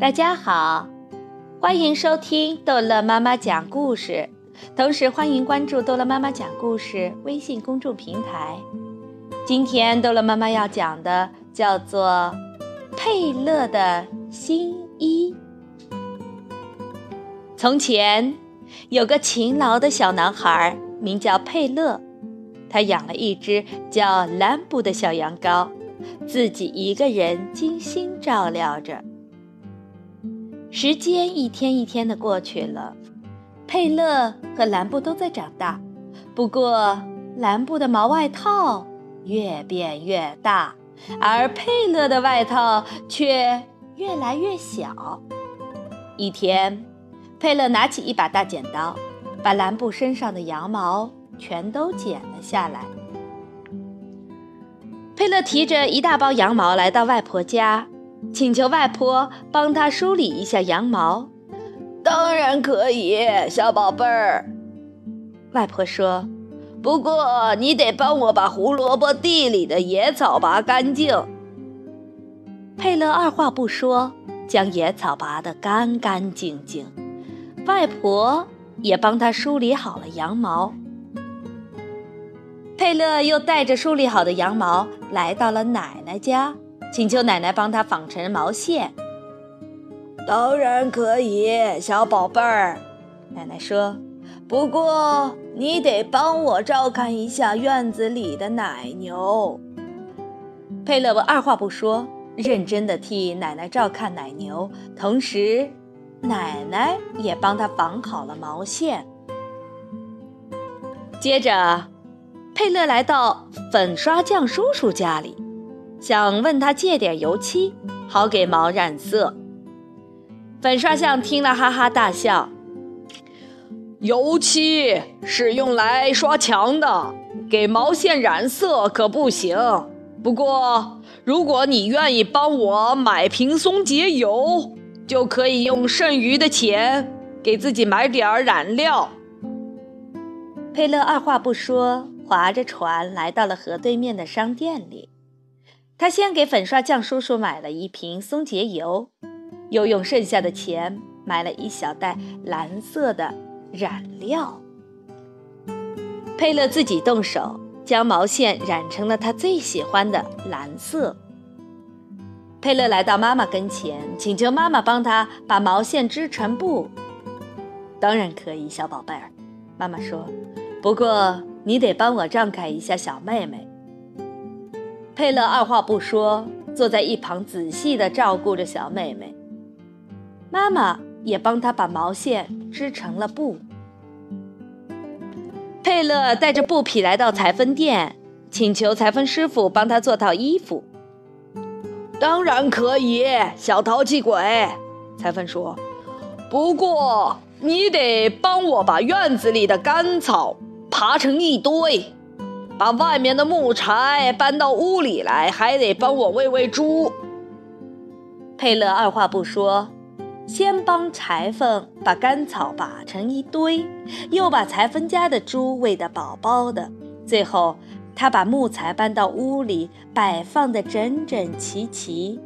大家好，欢迎收听逗乐妈妈讲故事，同时欢迎关注逗乐妈妈讲故事微信公众平台。今天逗乐妈妈要讲的叫做《佩勒的新衣》。从前有个勤劳的小男孩，名叫佩勒，他养了一只叫兰布的小羊羔，自己一个人精心照料着。时间一天一天的过去了，佩勒和兰布都在长大，不过兰布的毛外套越变越大，而佩勒的外套却越来越小。一天，佩勒拿起一把大剪刀，把兰布身上的羊毛全都剪了下来。佩勒提着一大包羊毛来到外婆家。请求外婆帮他梳理一下羊毛，当然可以，小宝贝儿。外婆说：“不过你得帮我把胡萝卜地里的野草拔干净。”佩勒二话不说，将野草拔得干干净净。外婆也帮他梳理好了羊毛。佩勒又带着梳理好的羊毛来到了奶奶家。请求奶奶帮他纺成毛线。当然可以，小宝贝儿。奶奶说：“不过你得帮我照看一下院子里的奶牛。”佩勒文二话不说，认真地替奶奶照看奶牛，同时，奶奶也帮他绑好了毛线。接着，佩勒来到粉刷匠叔叔家里。想问他借点油漆，好给毛染色。粉刷匠听了哈哈大笑：“油漆是用来刷墙的，给毛线染色可不行。不过，如果你愿意帮我买瓶松节油，就可以用剩余的钱给自己买点染料。”佩勒二话不说，划着船来到了河对面的商店里。他先给粉刷匠叔叔买了一瓶松节油，又用剩下的钱买了一小袋蓝色的染料。佩勒自己动手将毛线染成了他最喜欢的蓝色。佩勒来到妈妈跟前，请求妈妈帮他把毛线织成布。当然可以，小宝贝儿，妈妈说。不过你得帮我照看一下小妹妹。佩勒二话不说，坐在一旁仔细地照顾着小妹妹。妈妈也帮她把毛线织成了布。佩勒带着布匹来到裁缝店，请求裁缝师傅帮他做套衣服。当然可以，小淘气鬼，裁缝说。不过你得帮我把院子里的干草爬成一堆。把外面的木柴搬到屋里来，还得帮我喂喂猪。佩勒二话不说，先帮裁缝把干草拔成一堆，又把裁缝家的猪喂得饱饱的。最后，他把木材搬到屋里，摆放得整整齐齐。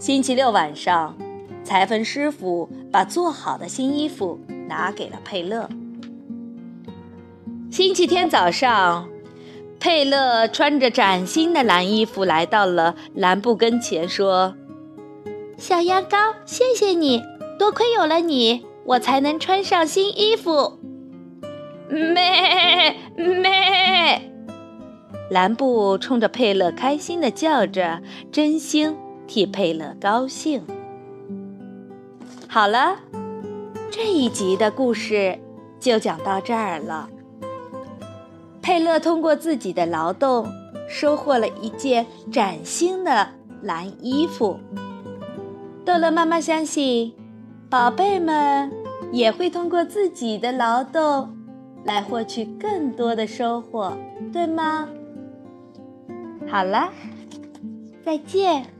星期六晚上，裁缝师傅把做好的新衣服拿给了佩勒。星期天早上。佩勒穿着崭新的蓝衣服来到了蓝布跟前，说：“小羊羔，谢谢你，多亏有了你，我才能穿上新衣服。”咩咩，蓝布冲着佩勒开心的叫着，真心替佩勒高兴。好了，这一集的故事就讲到这儿了。佩勒通过自己的劳动，收获了一件崭新的蓝衣服。豆乐妈妈相信，宝贝们也会通过自己的劳动，来获取更多的收获，对吗？好了，再见。